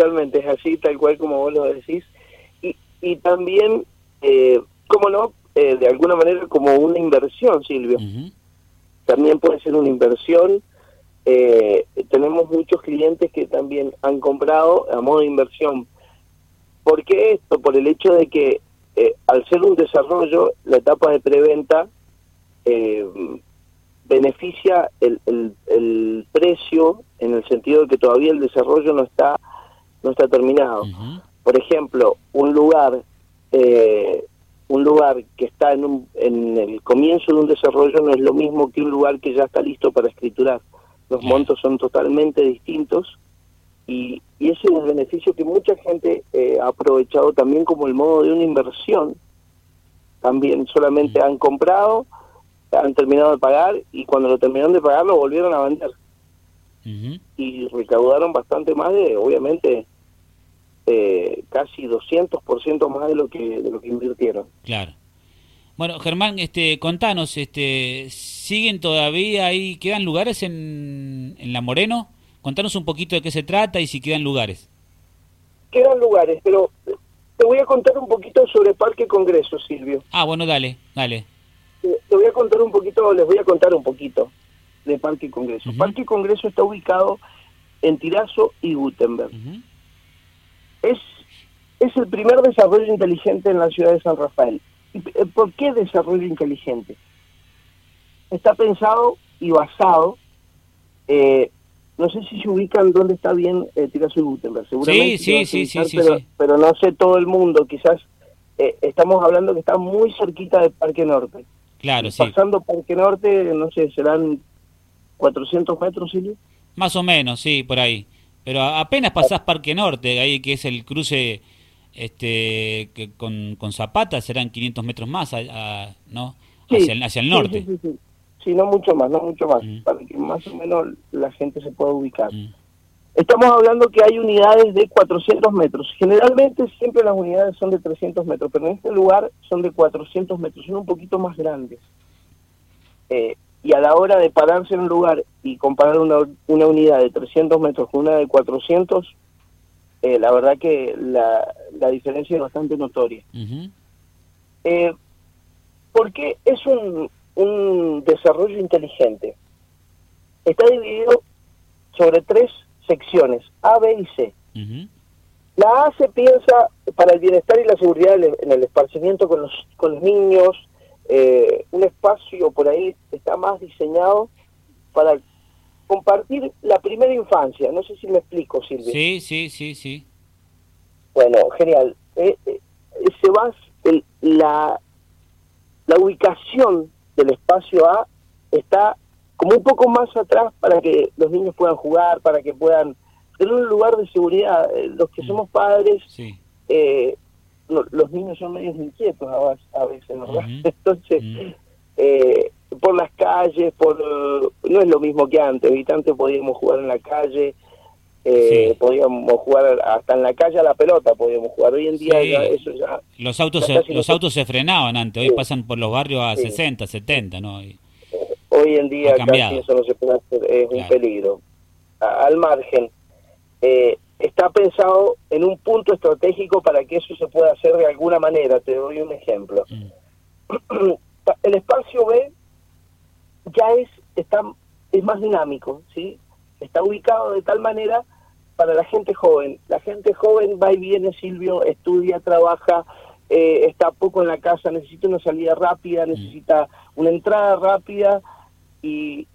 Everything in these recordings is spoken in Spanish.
totalmente, es así, tal cual como vos lo decís. Y, y también, eh, cómo no, eh, de alguna manera como una inversión, Silvio. También puede ser una inversión. Eh, tenemos muchos clientes que también han comprado a modo de inversión. ¿Por qué esto? Por el hecho de que eh, al ser un desarrollo, la etapa de preventa eh, beneficia el, el, precio en el sentido de que todavía el desarrollo no está no está terminado. Por ejemplo, un lugar eh, un lugar que está en, un, en el comienzo de un desarrollo no es lo mismo que un lugar que ya está listo para escriturar. Los montos son totalmente distintos y, y ese es un beneficio que mucha gente eh, ha aprovechado también como el modo de una inversión. También solamente han comprado, han terminado de pagar y cuando lo terminaron de pagar lo volvieron a vender. Y recaudaron bastante más de, obviamente, eh, casi 200% más de lo que de lo que invirtieron. Claro. Bueno, Germán, este, contanos, este, ¿siguen todavía ahí, quedan lugares en, en La Moreno? Contanos un poquito de qué se trata y si quedan lugares. Quedan lugares, pero te voy a contar un poquito sobre Parque Congreso, Silvio. Ah, bueno, dale, dale. Te, voy a contar un poquito, les voy a contar un poquito de Parque Congreso. Parque Congreso está ubicado en Tirazo y Gutenberg. Es, es el primer desarrollo inteligente en la ciudad de San Rafael. Eh, ¿Por qué desarrollo inteligente? Está pensado y basado eh, no sé si se ubican dónde está bien eh, Tirazo y Gutenberg. Seguramente sí, sí, sí, sí, pero, pero, no sé todo el mundo. Quizás eh, estamos hablando que está muy cerquita del Parque Norte. Claro, sí. Pasando Parque Norte, no sé, serán 400 metros, Silvio. Más o menos, sí, por ahí. Pero apenas pasás Parque Norte, ahí que es el cruce este que con, con Zapata, serán 500 metros más, ¿no? Hacia, el, hacia el norte. Sí, sí, Sí, no mucho más, no mucho más, mm. para que más o menos la gente se pueda ubicar. Mm. Estamos hablando que hay unidades de 400 metros. Generalmente siempre las unidades son de 300 metros, pero en este lugar son de 400 metros, son un poquito más grandes. Eh, y a la hora de pararse en un lugar y comparar una, una unidad de 300 metros con una de 400, eh, la verdad que la, la, diferencia es bastante notoria. eh, porque es un, un desarrollo inteligente. Está dividido sobre tres secciones, A, B y C. La A se piensa para el bienestar y la seguridad en el esparcimiento con los, con los niños, eh, un espacio por ahí está más diseñado para compartir la primera infancia. No sé si me explico, Silvia. Sí, sí, sí, sí. Bueno, genial. Eh, eh, se va la, la ubicación del espacio A está como un poco más atrás para que los niños puedan jugar, para que puedan tener un lugar de seguridad. Eh, los que mm. somos padres, eh, los niños son medios inquietos a, veces, ¿verdad? Entonces, eh, por las calles, por no es lo mismo que antes. Antes podíamos jugar en la calle, podíamos jugar hasta en la calle a la pelota, podíamos jugar. Hoy en día eso ya... Los autos, se, los autos se frenaban antes, hoy pasan por los barrios a 60, 70, ¿no? Hoy en día casi eso no se puede hacer, es un peligro. al margen, eh, está pensado en un punto estratégico para que eso se pueda hacer de alguna manera. Te doy un ejemplo. Mm. El espacio B ya es está es más dinámico, ¿sí? Está ubicado de tal manera para la gente joven. La gente joven va y viene, Silvio, estudia, trabaja, eh, está poco en la casa, necesita una salida rápida, mm. necesita una entrada rápida y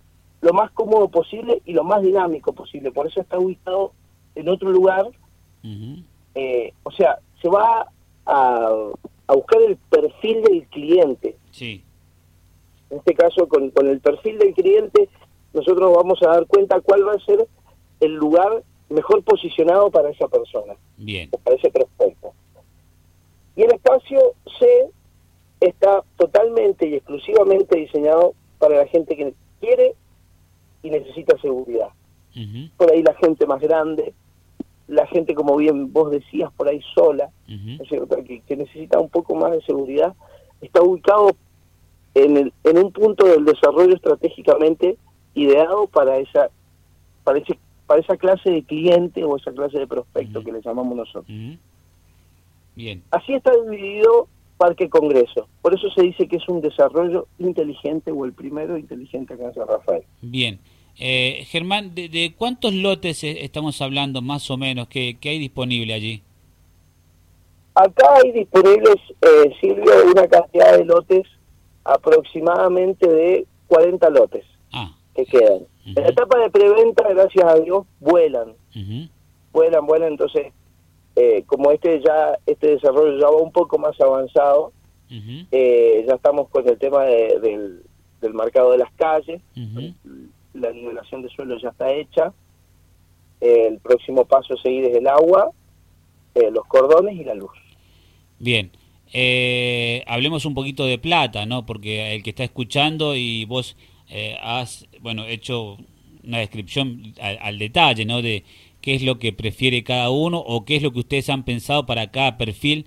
lo más cómodo posible y lo más dinámico posible. Por eso está ubicado en otro lugar. Eh, o sea, se va a, a, buscar el perfil del cliente. Sí. En este caso, con, con el perfil del cliente, nosotros vamos a dar cuenta cuál va a ser el lugar mejor posicionado para esa persona. Bien. O para ese prospecto. Y el espacio C está totalmente y exclusivamente diseñado para la gente que quiere y necesita seguridad. Por ahí la gente más grande, la gente, como bien vos decías, por ahí sola, que, que, necesita un poco más de seguridad, está ubicado en, el, en un punto del desarrollo estratégicamente ideado para esa para ese para esa clase de cliente o esa clase de prospecto que le llamamos nosotros. Bien. Así está dividido Parque Congreso. Por eso se dice que es un desarrollo inteligente o el primero inteligente en San Rafael. Bien. Eh, Germán, ¿de, cuántos lotes e, estamos hablando más o menos que, hay disponible allí? Acá hay disponibles, eh, Silvio, una cantidad de lotes aproximadamente de 40 lotes ah. que quedan. En la etapa de preventa, gracias a Dios, vuelan. Vuelan, vuelan, entonces eh, como este ya este desarrollo ya va un poco más avanzado, eh, ya estamos con el tema del, del marcado de las calles, la nivelación de suelo ya está hecha, el próximo paso a seguir es el agua, eh, los cordones y la luz. Bien, hablemos un poquito de plata, ¿no? Porque el que está escuchando y vos has, bueno, hecho una descripción al, al detalle, ¿no? De qué es lo que prefiere cada uno o qué es lo que ustedes han pensado para cada perfil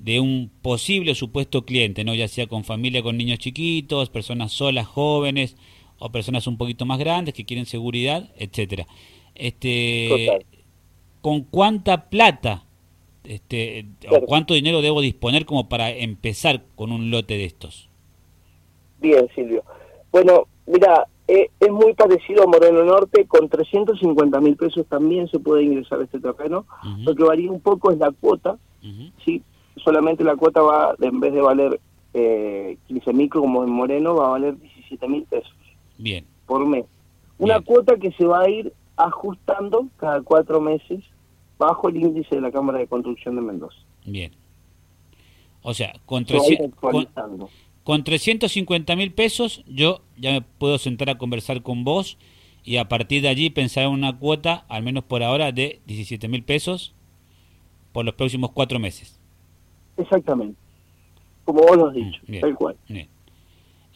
de un posible supuesto cliente, ¿no? ya sea con familia con niños chiquitos, personas solas, jóvenes o personas un poquito más grandes que quieren seguridad, etcétera. Este, ¿Con cuánta plata este, o cuánto dinero debo disponer como para empezar con un lote de estos? Bien, Silvio. Bueno, mira, eh, es muy parecido a Moreno Norte, con 350 mil pesos también se puede ingresar a este terreno. Lo que varía un poco es la cuota, ¿sí? solamente la cuota va, en vez de valer eh, 15 micro como en Moreno, va a valer 17 mil pesos Bien. por mes. Una cuota que se va a ir ajustando cada cuatro meses bajo el índice de la Cámara de Construcción de Mendoza. Bien. O sea, con, 300, con 350 mil pesos yo ya me puedo sentar a conversar con vos y a partir de allí pensar en una cuota, al menos por ahora, de 17 mil pesos por los próximos cuatro meses. Exactamente. Como vos lo has dicho, tal cual.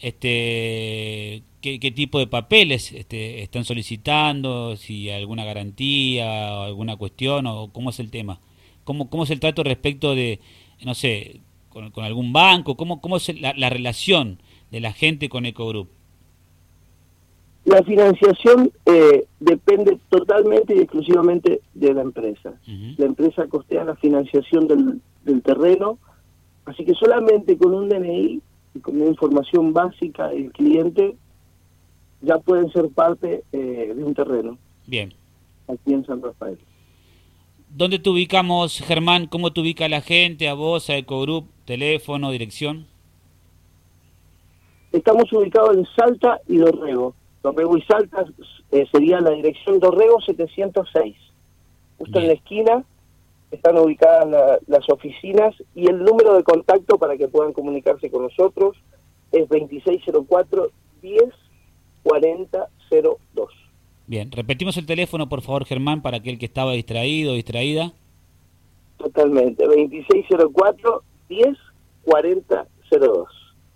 Este, ¿qué, tipo de papeles este, están solicitando? Si alguna garantía o alguna cuestión o cómo es el tema. ¿Cómo, cómo es el trato respecto de, no sé, con, algún banco? ¿Cómo, cómo es la, relación de la gente con EcoGroup? La financiación eh, depende totalmente y exclusivamente de la empresa. La empresa costea la financiación del, terreno, así que solamente con un DNI y con una información básica del cliente ya pueden ser parte eh, de un terreno. Bien. Aquí en San Rafael. ¿Dónde te ubicamos, Germán? ¿Cómo te ubica la gente, a vos, a EcoGroup? teléfono, dirección. Estamos ubicados en Salta y Dorrego. Dorrego y Salta eh, sería la dirección Dorrego 706. Justo en la esquina están ubicadas las oficinas y el número de contacto para que puedan comunicarse con nosotros es 2604 10 Bien, repetimos el teléfono por favor Germán para aquel que estaba distraído o distraída. Totalmente, 2604 10 40 02.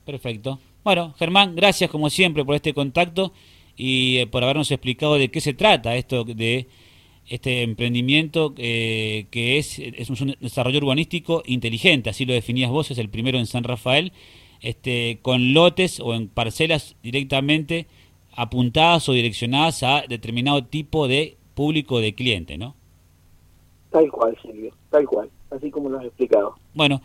Perfecto. Bueno, Germán, gracias como siempre por este contacto y eh, por habernos explicado de qué se trata esto de este emprendimiento eh, que es, es un desarrollo urbanístico inteligente, así lo definías vos, es el primero en San Rafael, este, con lotes o en parcelas directamente apuntadas o direccionadas a determinado tipo de público de cliente, ¿no? Tal cual, Silvio, tal cual, así como lo has explicado. Bueno,